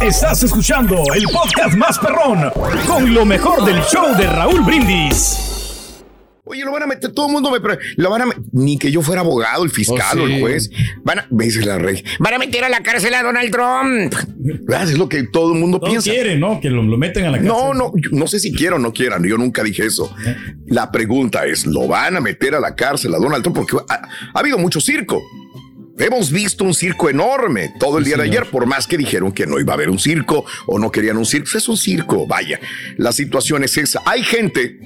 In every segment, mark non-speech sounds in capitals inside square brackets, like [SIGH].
Estás escuchando el podcast más perrón con lo mejor del show de Raúl Brindis. Oye, lo van a meter, todo el mundo me lo van a ni que yo fuera abogado, el fiscal Oh, o el sí. juez. Van a, me dice la rey, van a meter a la cárcel a Donald Trump. ¿Verdad? Es lo que todo el mundo No piensa. quiere, ¿no? Que lo, lo meten a la cárcel. No, no, no sé si quieran o no quieran, yo nunca dije eso. La pregunta es, ¿lo van a meter a la cárcel a Donald Trump? Porque ha, ha habido mucho circo. Hemos visto un circo enorme todo el día de ayer, por más que dijeron que no iba a haber un circo o no querían un circo. Pues Es un circo, vaya. La situación es esa. Hay gente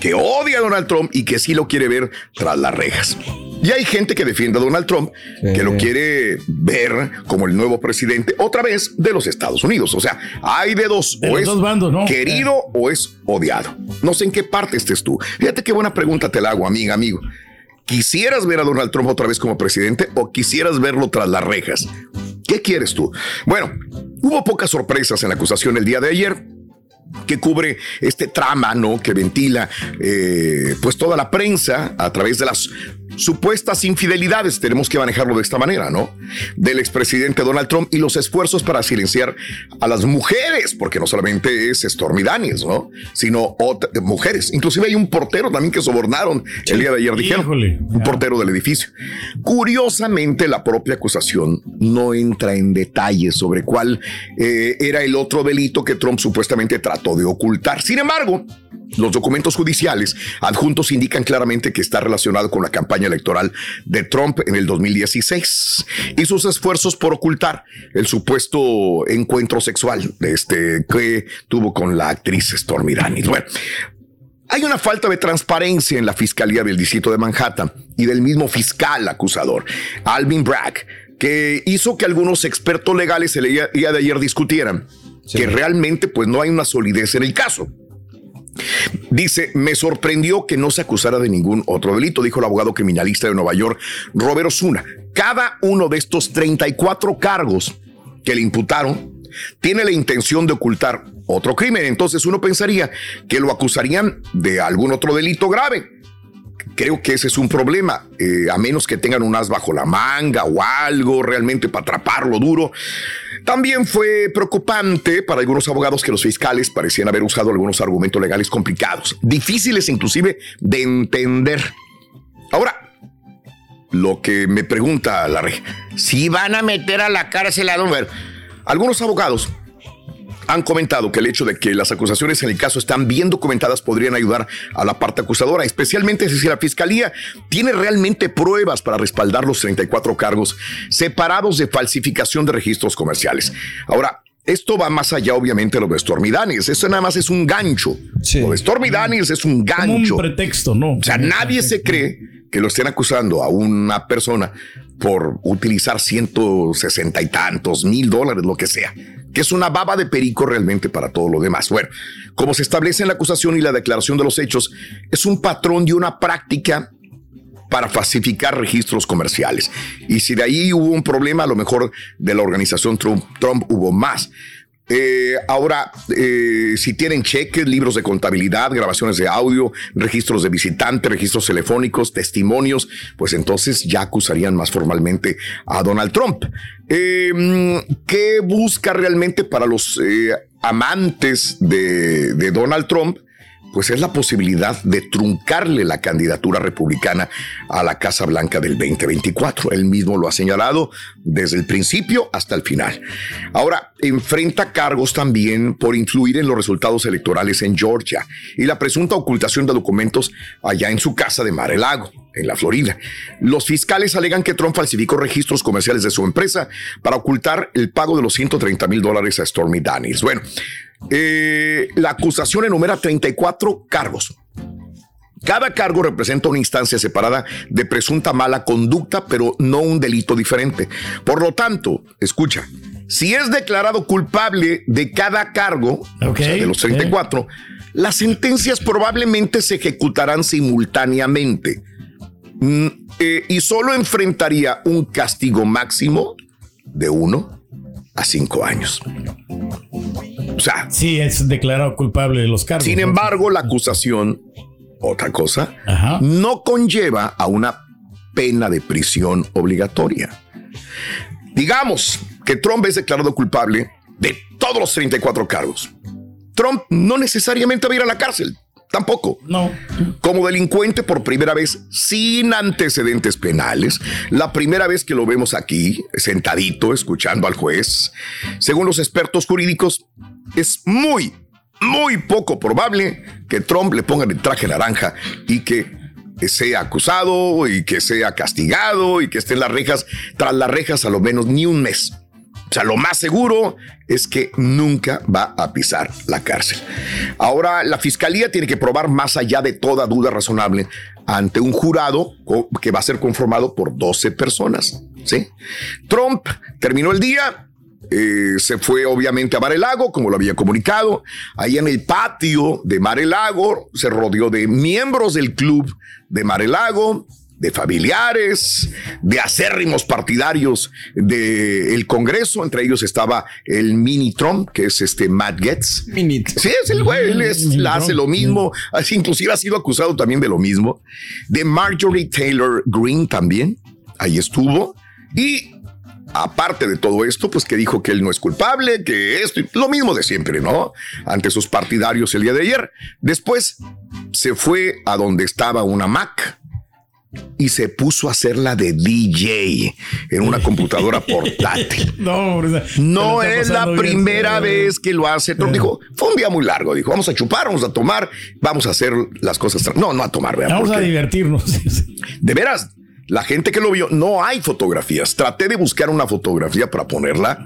que odia a Donald Trump y que sí lo quiere ver tras las rejas. Y hay gente que defiende a Donald Trump, que lo quiere ver como el nuevo presidente otra vez de los Estados Unidos. O sea, hay de dos. De o es dos bandos, ¿no? querido o es odiado. No sé en qué parte estés tú. Fíjate qué buena pregunta te la hago, amiga, amigo. ¿Quisieras ver a Donald Trump otra vez como presidente o quisieras verlo tras las rejas? ¿Qué quieres tú? Bueno, hubo pocas sorpresas en la acusación el día de ayer que cubre este trama, ¿no? Que ventila, eh, pues toda la prensa a través de las supuestas infidelidades, tenemos que manejarlo de esta manera, ¿no? Del expresidente Donald Trump y los esfuerzos para silenciar a las mujeres, porque no solamente es Stormy Daniels, ¿no? Sino mujeres. Inclusive hay un portero también que sobornaron el día de ayer, dijeron. Híjole, un portero del edificio. Curiosamente, la propia acusación no entra en detalles sobre cuál eh, era el otro delito que Trump supuestamente trató de ocultar. Sin embargo, los documentos judiciales adjuntos indican claramente que está relacionado con la campaña electoral de Trump en el 2016 y sus esfuerzos por ocultar el supuesto encuentro sexual este que tuvo con la actriz Stormy Daniels. Bueno, hay una falta de transparencia en la Fiscalía del Distrito de Manhattan y del mismo fiscal acusador, Alvin Bragg, que hizo que algunos expertos legales el día día de ayer discutieran que realmente pues no hay una solidez en el caso. Dice, me sorprendió que no se acusara de ningún otro delito, dijo el abogado criminalista de Nueva York, Robert Osuna. Cada uno de estos 34 cargos que le imputaron tiene la intención de ocultar otro crimen. Entonces uno pensaría que lo acusarían de algún otro delito grave. Creo que ese es un problema, eh, a menos que tengan un as bajo la manga o algo realmente para atraparlo duro. También fue preocupante para algunos abogados que los fiscales parecían haber usado algunos argumentos legales complicados, difíciles inclusive de entender. Ahora, lo que me pregunta la rey, si van a meter a la cárcel a Don Ver, algunos abogados han comentado que el hecho de que las acusaciones en el caso están bien documentadas podrían ayudar a la parte acusadora, especialmente si la fiscalía tiene realmente pruebas para respaldar los 34 cargos separados de falsificación de registros comerciales. Ahora, esto va más allá, obviamente, de lo de Stormy Daniels. Eso nada más es un gancho. Sí. Lo de Stormy Daniels es un Como gancho. un pretexto, ¿no? O sea, nadie se cree que lo estén acusando a una persona por utilizar 160 y tantos mil dólares, lo que sea, es una baba de perico realmente para todo lo demás. Bueno, como se establece en la acusación y la declaración de los hechos, es un patrón de una práctica para falsificar registros comerciales. Y si de ahí hubo un problema, a lo mejor de la organización Trump hubo más. Eh, ahora, eh, si tienen cheques, libros de contabilidad, grabaciones de audio, registros de visitantes, registros telefónicos, testimonios, pues entonces ya acusarían más formalmente a Donald Trump. Eh, ¿Qué busca realmente para los amantes de Donald Trump? Pues es la posibilidad de truncarle la candidatura republicana a la Casa Blanca del 2024. Él mismo lo ha señalado desde el principio hasta el final. Ahora, enfrenta cargos también por influir en los resultados electorales en Georgia y la presunta ocultación de documentos allá en su casa de Mar a Lago en la Florida. Los fiscales alegan que Trump falsificó registros comerciales de su empresa para ocultar el pago de los 130 mil dólares a Stormy Daniels. Bueno, eh, la acusación enumera 34 cargos. Cada cargo representa una instancia separada de presunta mala conducta, pero no un delito diferente. Por lo tanto, escucha, si es declarado culpable de cada cargo, o sea, de los 34, las sentencias probablemente se ejecutarán simultáneamente Mm, eh, y solo enfrentaría un castigo máximo de uno a cinco años. O sea, Sí, es declarado culpable de los cargos. sin ¿no? embargo, la acusación, otra cosa, Ajá. no conlleva a una pena de prisión obligatoria. Digamos que Trump es declarado culpable de todos los 34 cargos. Trump no necesariamente va a ir a la cárcel, tampoco. No. Como delincuente por primera vez sin antecedentes penales, la primera vez que lo vemos aquí, sentadito, escuchando al juez, según los expertos jurídicos, es muy, muy poco probable que Trump le ponga el traje naranja y que sea acusado y que sea castigado y que esté en las rejas, tras las rejas a lo menos ni un mes. O sea, lo más seguro es que nunca va a pisar la cárcel. Ahora, la fiscalía tiene que probar más allá de toda duda razonable ante un jurado que va a ser conformado por 12 personas. ¿sí? Trump terminó el día, eh, se fue obviamente a Mar el Lago, como lo había comunicado. Ahí en el patio de Mar el Lago se rodeó de miembros del club de Mar el Lago, de familiares, de acérrimos partidarios del Congreso. Entre ellos estaba el mini Trump, que es este Matt Getz. Mini Sí, es el güey, él es- la hace lo mismo. Así, inclusive ha sido acusado también de lo mismo. De Marjorie Taylor Greene también. Ahí estuvo. Y aparte de todo esto, pues que dijo que él no es culpable, que esto, y lo mismo de siempre, ¿no? Ante sus partidarios el día de ayer. Después se fue a donde estaba una Mac y se puso a hacerla de DJ en una computadora [LAUGHS] portátil. No, hombre, o sea, No es la bien. primera vez que lo hace. Trump dijo, fue un día muy largo. Dijo, vamos a chupar, vamos a tomar, vamos a hacer las cosas. No, no a tomar, ¿verdad? Vamos a divertirnos. [LAUGHS] de veras, la gente que lo vio, no hay fotografías. Traté de buscar una fotografía para ponerla.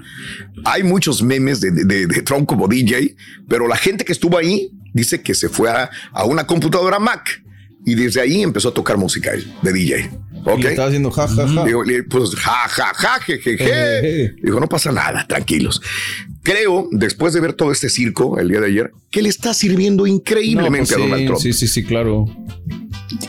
Hay muchos memes de, de- de Trump como DJ, pero la gente que estuvo ahí dice que se fue a, a una computadora Mac y desde ahí empezó a tocar música de DJ. ¿Ok? Le estaba haciendo ja, ja, ja. Digo, pues ja, ja, ja, je, je, je. Eh. Dijo, no pasa nada, tranquilos. Creo, después de ver todo este circo el día de ayer, que le está sirviendo No, increíblemente pues a Donald Trump. sí, sí, sí, claro.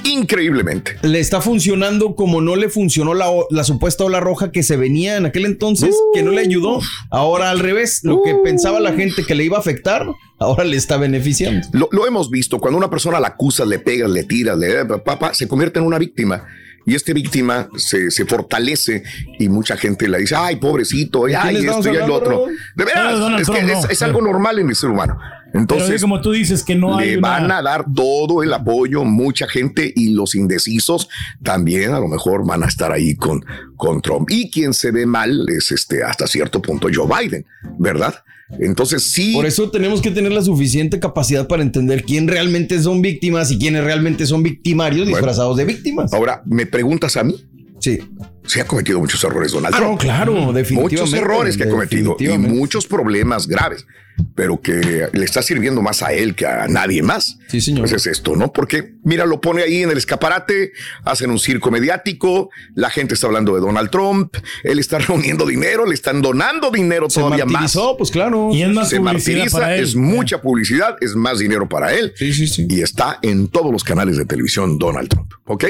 Increíblemente. Le está funcionando como no le funcionó la, la supuesta ola roja que se venía en aquel entonces, que no le ayudó. Ahora al revés, lo que pensaba la gente que le iba a afectar, ahora le está beneficiando. Lo, lo hemos visto, cuando una persona la acusa, le pegas, le tiras, le eh, papá, se convierte en una víctima. Y esta víctima se, se fortalece y mucha gente le dice, ay, pobrecito, ¿De ay, esto y el otro. De veras, que es algo normal en el ser humano. Entonces, como tú dices que no hay le una- van a dar todo el apoyo, mucha gente y los indecisos también a lo mejor van a estar ahí con, con Trump. Y quien se ve mal es este hasta cierto punto Joe Biden, ¿verdad? Entonces sí. Por eso tenemos que tener la suficiente capacidad para entender quién realmente son víctimas y quiénes realmente son victimarios Bueno. disfrazados de víctimas. Ahora, ¿me preguntas a mí? Sí. Se ha cometido muchos errores Donald Ah, Trump. no, claro, definitivamente. Muchos errores que ha cometido y muchos problemas graves, pero que le está sirviendo más a él que a nadie más. Sí, señor. Pues es esto, ¿no? Porque, mira, lo pone ahí en el escaparate, hacen un circo mediático, la gente está hablando de Donald Trump, él está [LAUGHS] reuniendo dinero, le están donando dinero Se todavía más. pues claro. Y es más Se publicidad martiriza, para él. es mucha publicidad, es más dinero para él. Sí, sí, sí. Y está en todos los canales de televisión Donald Trump, ¿ok?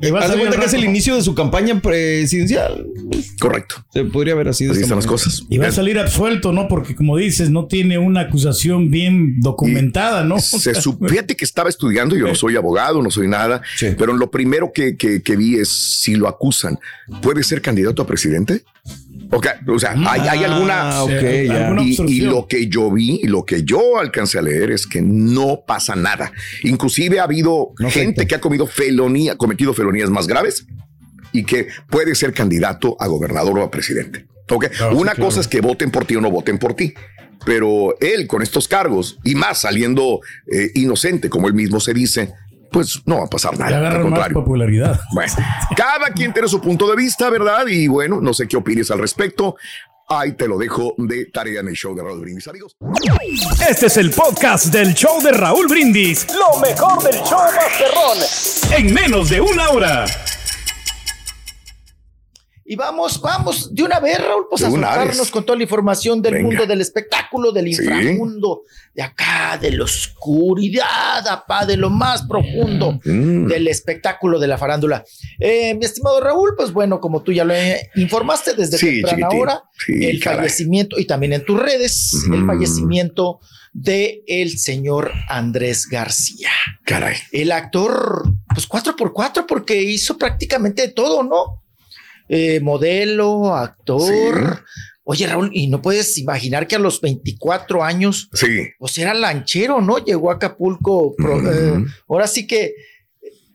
Y va a cuenta que es el inicio de su campaña presidencial. Correcto. Se podría ver así de Así están las cosas. Y va a salir absuelto, ¿no? Porque como dices, no tiene una acusación bien documentada, ¿no? Se [LAUGHS] fíjate que estaba estudiando, yo no soy abogado, no soy nada, Sí. pero lo primero que, que- que vi es si lo acusan, ¿puede ser candidato a presidente? Ok, o sea, ¿hay, hay Ah, alguna... ok, Sí, ya. alguna- Y, y lo que yo vi y lo que yo alcancé a leer es que no pasa nada. Inclusive ha habido No gente que ha comido felonía, cometido felonías más graves y que puede ser candidato a gobernador o a presidente. Ok, Claro, sí, una claro. cosa es que voten por ti o no voten por ti. Pero él con estos cargos y más saliendo eh, inocente, como él mismo se dice, pues no va a pasar nada. Al más contrario. popularidad. Bueno, cada quien tiene su punto de vista, ¿verdad? Y bueno, no sé qué opines al respecto. Ahí te lo dejo de tarea en el show de Raúl Brindis, amigos. Este es el podcast del show de Raúl Brindis. Lo mejor del show Masterrón. En menos de una hora. Y vamos, vamos, de una vez, Raúl, pues De a soltarnos con toda la información del Venga. mundo del espectáculo, del Sí. inframundo, de acá, de la oscuridad, apá, de lo más profundo Mm. del espectáculo de la farándula. Eh, mi estimado Raúl, pues bueno, como tú ya lo informaste desde Sí, temprana hora, Sí, el caray. fallecimiento, y también en tus redes, el Ujú. fallecimiento de el señor Andrés García. Caray. El actor, pues cuatro por cuatro, porque hizo prácticamente todo, ¿no? Eh, modelo, actor, Oye, Raúl, y no puedes imaginar que a los 24 años, Sí. pues era lanchero, ¿no? Llegó a Acapulco. pro- eh, ahora sí que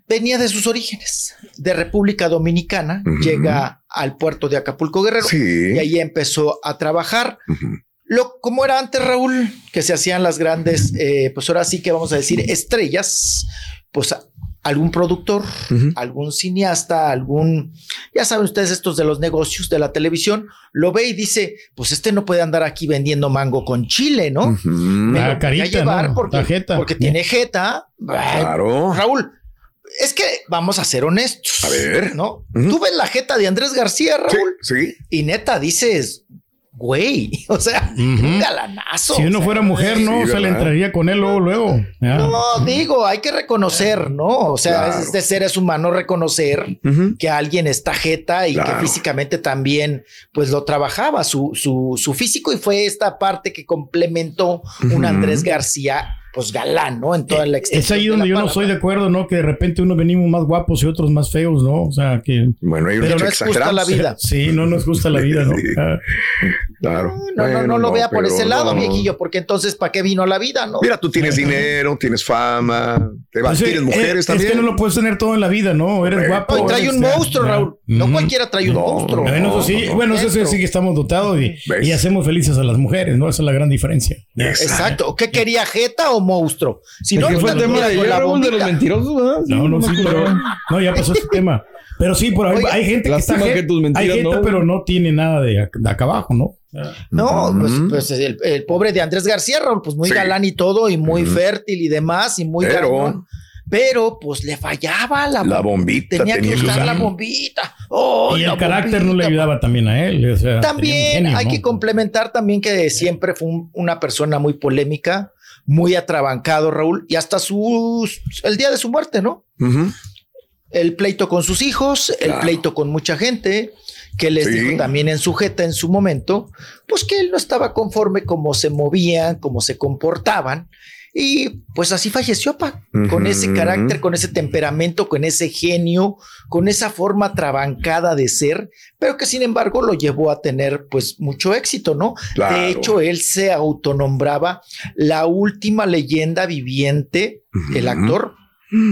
venía de sus orígenes, de República Dominicana, llega al puerto de Acapulco Guerrero Sí. y ahí empezó a trabajar. Lo, como era antes, Raúl, que se hacían las grandes, eh, pues ahora sí que vamos a decir estrellas, pues algún productor, algún cineasta, algún, ya saben ustedes estos de los negocios de la televisión, lo ve y dice, pues este no puede andar aquí vendiendo mango con chile, ¿no? Me Ah, lo voy a carita, llevar ¿no? porque, Tarjeta. porque tiene jeta. Ay, Claro. Raúl, es que vamos a ser honestos. A ver. ¿no? Tú ves la jeta de Andrés García, Sí, Raúl, sí. y neta dices, güey, [LAUGHS] o sea, un galanazo. Si uno o sea, fuera mujer, no, Sí, se le ¿verdad? entraría con él luego, luego. No, digo, hay que reconocer, ¿no? O sea, Claro. es de seres humanos reconocer que alguien está jeta y Claro. que físicamente también, pues lo trabajaba, su, su, su físico, y fue esta parte que complementó un. Andrés García, pues galán, ¿no? En toda la Es ahí donde yo no soy de acuerdo, ¿no? Que de repente unos venimos más guapos y otros más feos, ¿no? O sea, que... Bueno, hay un Pero hecho no es justa exagerado. la vida. Sí, no nos gusta la vida, ¿no? [LAUGHS] Ah, Claro. No, no, no, lo vea por ese lado, no. viejillo, porque entonces, ¿para qué vino la vida, no? Mira, tú tienes dinero, tienes fama, te vas, pues, eh, tienes mujeres eh, es, también. que no lo puedes tener todo en la vida, ¿no? Eres guapo. No, y trae un monstruo. Raúl. No cualquiera trae un monstruo. Bueno, eso sí, No, no, bueno, eso sí, que estamos dotados y, y hacemos felices a las mujeres, ¿no? Esa es la gran diferencia. Exacto. ¿Qué quería, jeta o monstruo? Si no, fue ahorita el tema de de los bombita. mentirosos, ¿verdad? No, no, sí, pero no, ya pasó este tema. Pero sí, por ahí Oiga, hay gente que está que tus mentiras hay gente, no. pero no tiene nada de, de acá abajo, ¿no? No, pues, Ujú. pues el, el pobre de Andrés García, Raúl, pues muy Sí. galán y todo, y muy Ujú. fértil y demás, y muy Pero- galán. Pero, pues le fallaba la, La bombita Tenía que tenía que usar la bombita. Oh, y la el carácter no le bombita. ayudaba también a él. o sea, También genio, hay ¿no? que complementar también que siempre fue un- una persona muy polémica, muy atrabancado, Raúl, y hasta su el día de su muerte, ¿no? El pleito con sus hijos, el pleito con mucha gente, que les Sí. dijo también en su jeta en su momento, pues que él no estaba conforme cómo se movían, cómo se comportaban. Y pues así falleció, pa, con ese carácter, con ese temperamento, con ese genio, con esa forma trabancada de ser, pero que sin embargo lo llevó a tener pues mucho éxito, ¿no? Claro. De hecho, él se autonombraba la última leyenda viviente, el actor,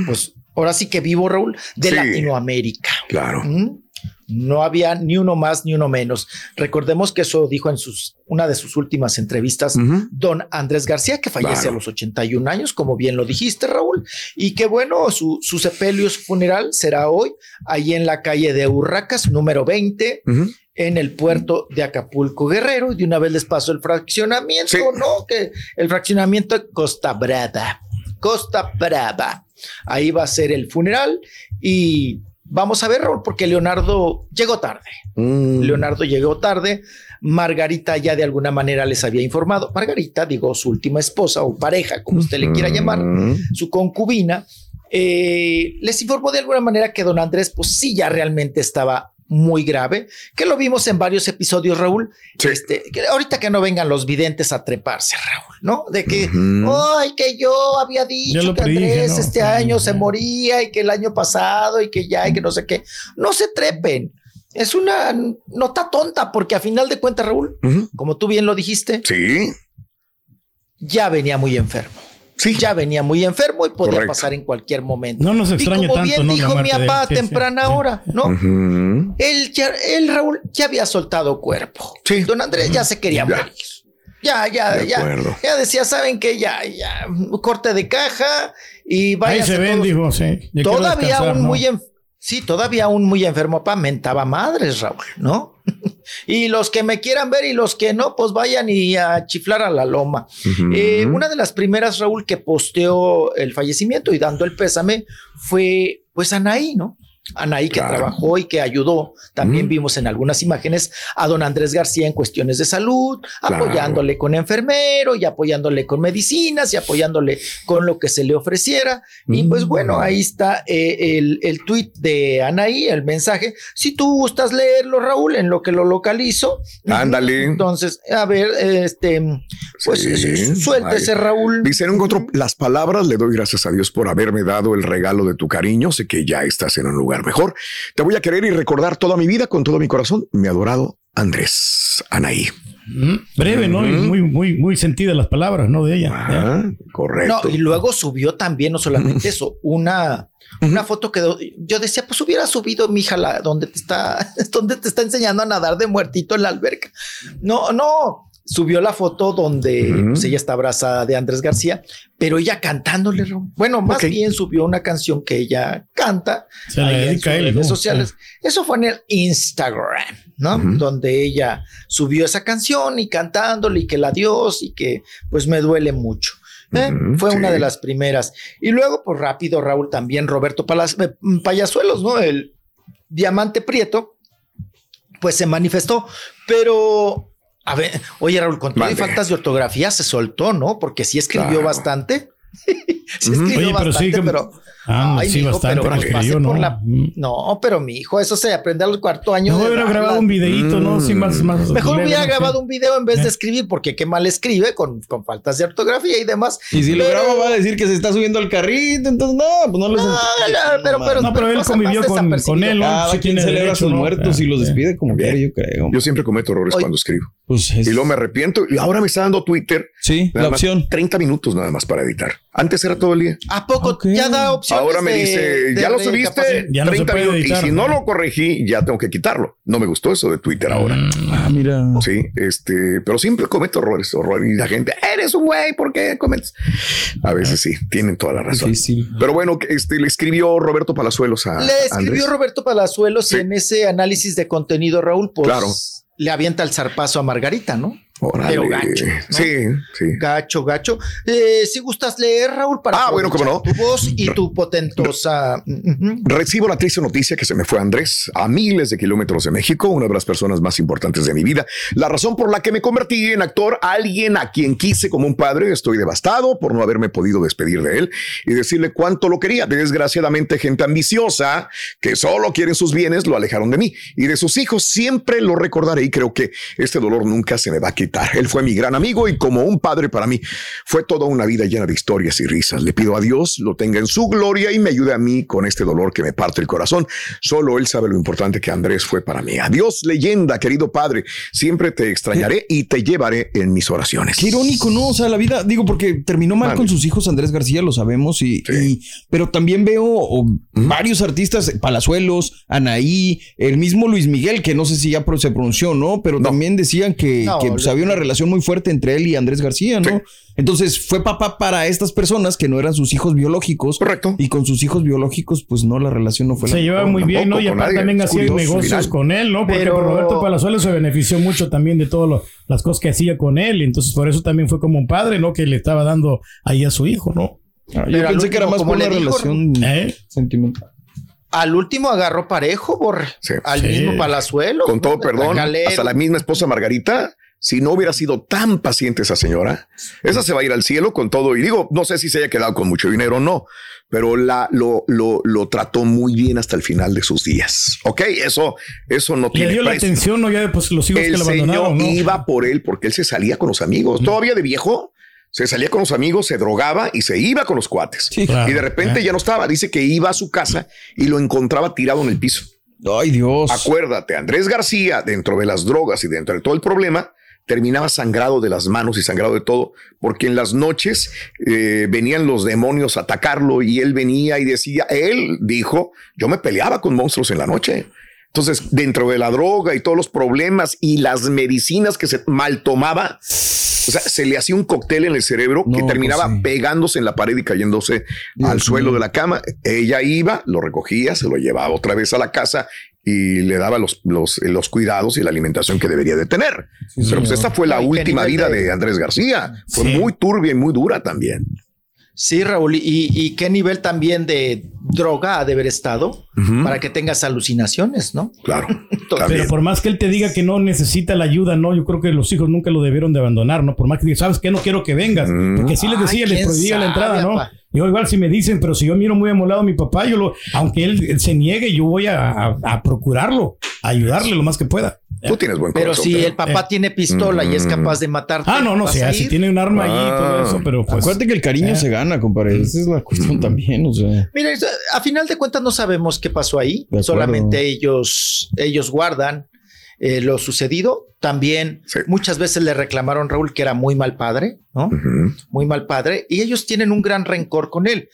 pues ahora sí que vivo, Raúl, de Sí. Latinoamérica. Claro. ¿Mm? No había ni uno más ni uno menos. Recordemos que eso dijo en sus, una de sus últimas entrevistas don Andrés García, que fallece Claro. a los 81 años, como bien lo dijiste, Raúl, y que bueno, su, su sepelio, su funeral será hoy, ahí en la calle de Urracas, número 20, Ujú. en el puerto de Acapulco Guerrero. Y de una vez les paso el fraccionamiento, Sí. ¿no? Que el fraccionamiento de Costa Brava. Costa Brava. Ahí va a ser el funeral y vamos a ver, Raúl, porque Leonardo llegó tarde. Mm. Leonardo llegó tarde. Margarita ya de alguna manera les había informado. Margarita, digo, su última esposa o pareja, como usted le quiera llamar, su concubina, eh, les informó de alguna manera que don Andrés, pues sí, ya realmente estaba muy grave, que lo vimos en varios episodios, Raúl. Sí. Este, que ahorita que no vengan los videntes a treparse, Raúl, ¿no? De que, ay, que yo había dicho que predije, Andrés ¿no? este año se moría y que el año pasado y que ya y que no sé qué. No se trepen. Es una nota tonta porque a final de cuentas, Raúl, como tú bien lo dijiste, Sí. ya venía muy enfermo. Sí. Ya venía muy enfermo y podía Correcto. pasar en cualquier momento. No nos extraña y como tanto, bien dijo mi papá a temprana sí. hora, ¿no? Ujú. Él, ya, él, Raúl, ya había soltado cuerpo. Sí. Don Andrés ya se quería Ya. morir. Ya, ya, De ya. acuerdo. Ya decía, ¿saben qué? Ya, ya, corte de caja y vaya. Ahí se ven, dijo, sí. Yo Todavía ¿no? muy en- sí, todavía un muy enfermo, papá, mentaba madres, Raúl, ¿no? Y los que me quieran ver y los que no, pues vayan y a chiflar a la loma. Eh, una de las primeras, Raúl, que posteó el fallecimiento y dando el pésame fue pues Anaí, ¿no? Anaí que Claro. trabajó y que ayudó. También Mm. vimos en algunas imágenes a don Andrés García en cuestiones de salud, Claro. apoyándole con enfermero y apoyándole con medicinas y apoyándole con lo que se le ofreciera. Y Mm. pues bueno, ahí está eh, el, el tweet de Anaí, el mensaje. Si tú gustas leerlo, Raúl, en lo que lo localizo. Ándale. Entonces, a ver, este, pues Sí. suéltese, Ay. Raúl. Dice, no encuentro las palabras, le doy gracias a Dios por haberme dado el regalo de tu cariño, sé que ya estás en un lugar mejor. Te voy a querer y recordar toda mi vida con todo mi corazón, mi adorado Andrés Anaí. Breve, ¿no? Y muy, muy, muy sentidas las palabras, ¿no? De ella. Ah, correcto. No, y luego subió también, no solamente [LAUGHS] eso, una, una foto que yo decía, pues hubiera subido mi hija la, donde te está, [LAUGHS] donde te está enseñando a nadar de muertito en la alberca. No, no. Subió la foto donde pues, ella está abrazada de Andrés García, pero ella cantándole. Bueno, más bien subió una canción que ella canta Se la ahí en sus él, redes ¿no? sociales. Eso fue en el Instagram, ¿no? Donde ella subió esa canción y cantándole y que la Dios y que pues me duele mucho. ¿eh? Fue una de las primeras. Y luego, pues rápido, Raúl, también Roberto Palas- eh, Payasuelos, ¿no? El diamante prieto, pues se manifestó, pero... A ver, oye Raúl, con todo y faltas de ortografía se soltó, ¿no? Porque sí escribió Claro. bastante. [LAUGHS] [LAUGHS] sí escribió Oye, pero sí bastante, que- pero... Ah, Ay, sí, bastante. pero yo, ¿no? la- Mm. No, pero mi hijo, eso se aprende al cuarto año. No hubiera grabado un videito, ¿no? Sí, más, más. Mejor hubiera grabado un video en vez Eh. de escribir, porque qué mal escribe con, con faltas de ortografía y demás. Y si lo graba va a decir que se está subiendo al carrito, entonces no, pues no lo No, no, pero, pero, No, pero él convivió con, con él, ¿no? Cada Sí quien celebra a derecho, sus ¿no? muertos y los Ah, despide como quiere, yo creo. Yo siempre cometo errores cuando escribo. Pues es- Y luego me arrepiento. Y ahora me está dando Twitter. sí, la opción. 30 minutos nada más para editar. Antes era todo el día. ¿A poco ya da opciones? Ahora me dice, de ya lo subiste, Ya no se 30 puede minutos. editar, y si no ¿no? lo corregí, ya tengo que quitarlo. No me gustó eso de Twitter ahora. Ah, mira. Sí, este, pero siempre cometo errores, horror. Y la gente, eres un güey, ¿por qué cometes? A veces sí, tienen toda la razón. Difícil. Pero bueno, este, le escribió Roberto Palazuelos a Le escribió Andrés. Roberto Palazuelos Sí. en ese análisis de contenido, Raúl, pues Claro. le avienta el zarpazo a Margarita, ¿no? Pero gacho, ¿no? Sí, sí. Gacho, gacho. Eh, si gustas leer, Raúl, para Ah, bueno, cómo no. tu voz y tu potentosa. Recibo la triste noticia que se me fue Andrés a miles de kilómetros de México, una de las personas más importantes de mi vida. La razón por la que me convertí en actor, alguien a quien quise como un padre, estoy devastado por no haberme podido despedir de él y decirle cuánto lo quería. Desgraciadamente, gente ambiciosa que solo quieren sus bienes lo alejaron de mí y de sus hijos. Siempre lo recordaré y creo que este dolor nunca se me va a quitar. Él fue mi gran amigo y como un padre para mí fue toda una vida llena de historias y risas. Le pido a Dios lo tenga en su gloria y me ayude a mí con este dolor que me parte el corazón. Solo Él sabe lo importante que Andrés fue para mí. Adiós, leyenda, querido padre. Siempre te extrañaré y te llevaré en mis oraciones. Qué irónico, ¿no? O sea, la vida, digo, porque terminó mal Mande. con sus hijos Andrés García, lo sabemos, y, Sí. y- pero también veo o, varios artistas, Palazuelos, Anaí, el mismo Luis Miguel, que no sé si ya se pronunció, ¿no? Pero No. también decían que, No, que, pues, lo- había una relación muy fuerte entre él y Andrés García, ¿no? Sí. Entonces fue papá para estas personas que no eran sus hijos biológicos. Correcto. Y con sus hijos biológicos, pues no, la relación no fue la Se llevaba mejor, muy bien, ¿no? Y aparte también hacía negocios final. con él, ¿no? Porque Pero- Roberto Palazuelos se benefició mucho también de todas las cosas que hacía con él. y Entonces, por eso también fue como un padre, ¿no? Que le estaba dando ahí a su hijo, ¿no? Ah, Yo Pero pensé que era más por una relación ¿Eh? sentimental. Al último agarró parejo, Borre. Sí. Al Sí. mismo Palazuelo. Con todo perdón, Calero. hasta la misma esposa Margarita, si no hubiera sido tan paciente esa señora, esa se va a ir al cielo con todo. Y digo, no sé si se haya quedado con mucho dinero o no, pero la, lo, lo, lo trató muy bien hasta el final de sus días. Ok, eso, eso no Le tiene dio la atención, ¿no? Ya después los hijos que lo abandonaron, señor ¿no? iba por él porque él se salía con los amigos. Todavía de viejo, se salía con los amigos, se drogaba y se iba con los cuates. Sí. Claro, y de repente ¿eh? ya no estaba. Dice que iba a su casa y lo encontraba tirado en el piso. Ay, Dios. Acuérdate, Andrés García, dentro de las drogas y dentro de todo el problema, terminaba sangrado de las manos y sangrado de todo, porque en las noches eh, venían los demonios a atacarlo y él venía y decía, él dijo, yo me peleaba con monstruos en la noche. Entonces, dentro de la droga y todos los problemas y las medicinas que se mal tomaba, o sea, se le hacía un cóctel en el cerebro que terminaba pues sí. pegándose en la pared y cayéndose Dios al suelo de la cama. Ella iba, lo recogía, se lo llevaba otra vez a la casa y le daba los, los, los cuidados y la alimentación que debería de tener. Sí, Pero pues esta fue la Ay, última vida de- de Andrés García. Fue Sí. muy turbia y muy dura también. Sí, Raúl. ¿Y, y qué nivel también de droga ha de haber estado para que tengas alucinaciones, ¿no? Claro. [LAUGHS] Pero por más que él te diga que no necesita la ayuda, no, yo creo que los hijos nunca lo debieron de abandonar, ¿no? Por más que diga, ¿sabes qué? No quiero que vengas. Mm. Porque sí les Ay, decía, les prohibía la entrada, ¿no? apa. Yo igual si me dicen, pero si yo miro muy amolado a mi papá, yo lo, aunque él, él se niegue, yo voy a, a- a procurarlo, a ayudarle lo más que pueda. Tú tienes buen Pero corazón. si pero- el papá eh. tiene pistola y es Mm. capaz de matarte. Ah, no, no, ¿vas sé, a si tiene un arma allí y todo Ah. eso, pero pues. Acuérdate que el cariño eh. se gana, compadre. Esa es la cuestión también, o sea. Mira, a final de cuentas no sabemos qué pasó ahí. Solamente ellos, ellos guardan eh, lo sucedido. También Sí. muchas veces le reclamaron Raúl que era muy mal padre, ¿no? Muy mal padre. Y ellos tienen un gran rencor con él.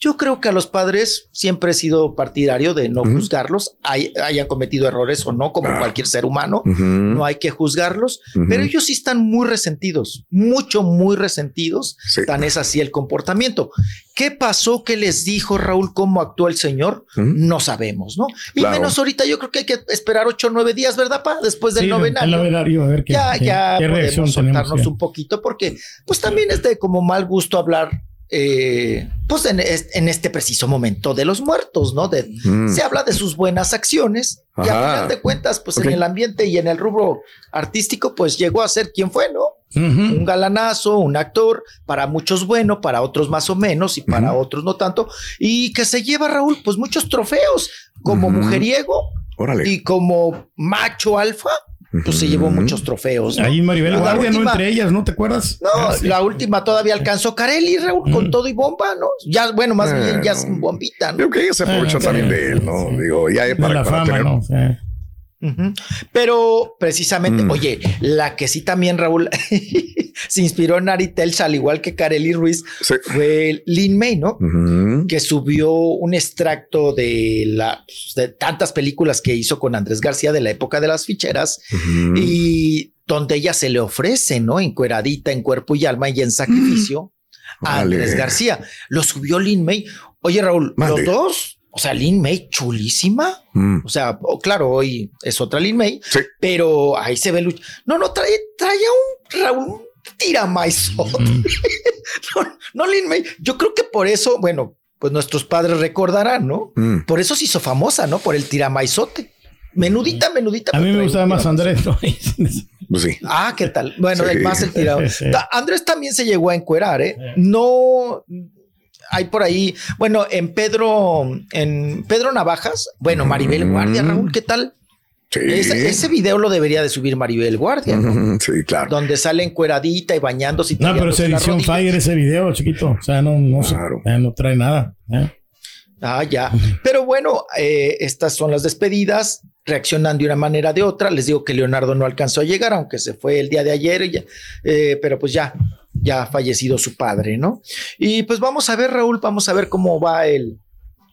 Yo creo que a los padres siempre he sido partidario de no juzgarlos, hay- hayan cometido errores o no, como Ah. cualquier ser humano. No hay que juzgarlos, pero ellos sí están muy resentidos, mucho, muy resentidos. Sí. Tan es así el comportamiento. ¿Qué pasó? ¿Qué les dijo Raúl? ¿Cómo actuó el señor? No sabemos, ¿no? Y Claro. menos ahorita, yo creo que hay que esperar ocho o nueve días, ¿verdad, pa? Después del Sí, novenario. el novenario, a ver qué, ya, qué- ya qué podemos soltarnos un poquito, porque pues también es de como mal gusto hablar. Eh, pues en, es- en este preciso momento de los muertos, ¿no? De, Mm. Se habla de sus buenas acciones y a final de cuentas, pues en el ambiente y en el rubro artístico, pues llegó a ser quien fue, ¿no? Un galanazo, un actor, para muchos bueno, para otros más o menos y para otros no tanto, y que se lleva Raúl pues muchos trofeos como mujeriego Órale. y como macho alfa, pues se llevó muchos trofeos. ¿no? Ahí Maribel La Guardia, ¿no? última- Entre ellas, ¿no te acuerdas? No, Ah, sí. la última todavía alcanzó Carelli, Raúl, con Mm. todo y bomba, ¿no? Ya, bueno, más bien ya es bombita, ¿no? Creo que ella se aprovechó Ah, también de él, ¿no? sí. Digo, ya De para, la para fama, tener- ¿no? Pero precisamente, Mm. oye, la que sí también Raúl [LAUGHS] se inspiró en Ari Telch, al igual que Carelli Ruiz, Sí. fue Lin May, ¿no? Que subió un extracto de, la, pues, de tantas películas que hizo con Andrés García de la época de las ficheras y donde ella se le ofrece, ¿no? Encueradita en cuerpo y alma y en sacrificio a Órale. Andrés García. Lo subió Lin May. Oye, Raúl, Mande. los dos, o sea, Lin May chulísima. Mm. O sea, oh, claro, hoy es otra Lin May, Sí. pero ahí se ve lucha. No, no, trae, traía un Raúl un tiramaizote. Mm. [LAUGHS] No, no, Lin May. Yo creo que por eso, bueno, pues nuestros padres recordarán, ¿no? Mm. Por eso se hizo famosa, ¿no? Por el tiramaizote. Menudita, menudita. A mí me trae gustaba más. Andrés. ¿no? Pues sí. Ah, ¿qué tal? Bueno, Sí. el más el tirado. [LAUGHS] Andrés también se llegó a encuerar, ¿eh? No hay por ahí, bueno, en Pedro, en Pedro Navajas, bueno, Maribel Mm. Guardia, Raúl, ¿qué tal? Sí. Ese, ese video lo debería de subir Maribel Guardia, ¿no? Ujú, Sí, claro. donde sale encueradita y bañándose. y No, pero es edición. Fire ese video, chiquito. O sea, no, no, se- Claro. eh, no trae nada. ¿eh? Ah, ya. Pero bueno, eh, estas son las despedidas. Reaccionan de una manera o de otra. Les digo que Leonardo no alcanzó a llegar, aunque se fue el día de ayer, y ya, eh, pero pues ya, ya ha fallecido su padre, ¿no? Y pues vamos a ver, Raúl, vamos a ver cómo va el,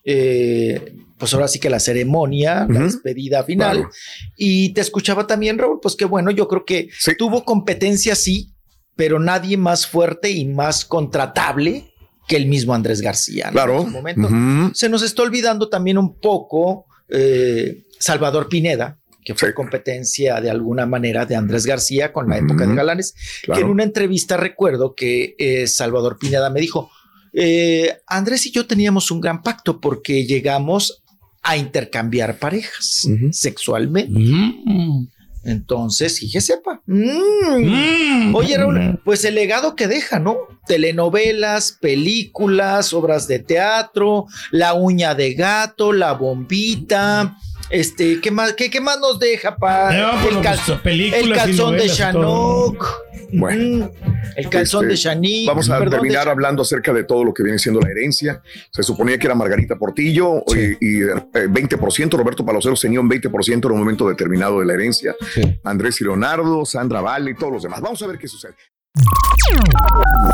eh, pues ahora sí que la ceremonia, la despedida final. Claro. Y te escuchaba también, Raúl, pues que bueno, yo creo que Sí. tuvo competencia, sí, pero nadie más fuerte y más contratable que el mismo Andrés García. ¿no? Claro. En su momento. Se nos está olvidando también un poco eh, Salvador Pineda, que fue Sí. competencia de alguna manera de Andrés García con la época de. Galanes, Claro. que en una entrevista recuerdo que eh, Salvador Pineda me dijo, eh, Andrés y yo teníamos un gran pacto porque llegamos a intercambiar parejas sexualmente. Mm. Entonces, fíjese, pa. Mm. Mm. Oye, Raúl, pues el legado que deja, ¿no? Telenovelas, películas, obras de teatro, La uña de gato, La bombita, este, ¿qué más, qué, qué más nos deja, pa? No, pues, el, calzón, películas el y calzón de todo. Chanok. Bueno. Mm, el calzón Este, de Shanique. Vamos a terminar hablando acerca de todo lo que viene siendo la herencia. Se suponía que era Margarita Portillo Sí. y, y, eh, 20%, Roberto Palaceros tenía un 20% en un momento determinado de la herencia. Sí. Andrés y Leonardo, Sandra Valle y todos los demás. Vamos a ver qué sucede.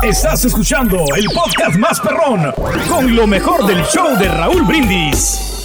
Estás escuchando el podcast más perrón con lo mejor del show de Raúl Brindis.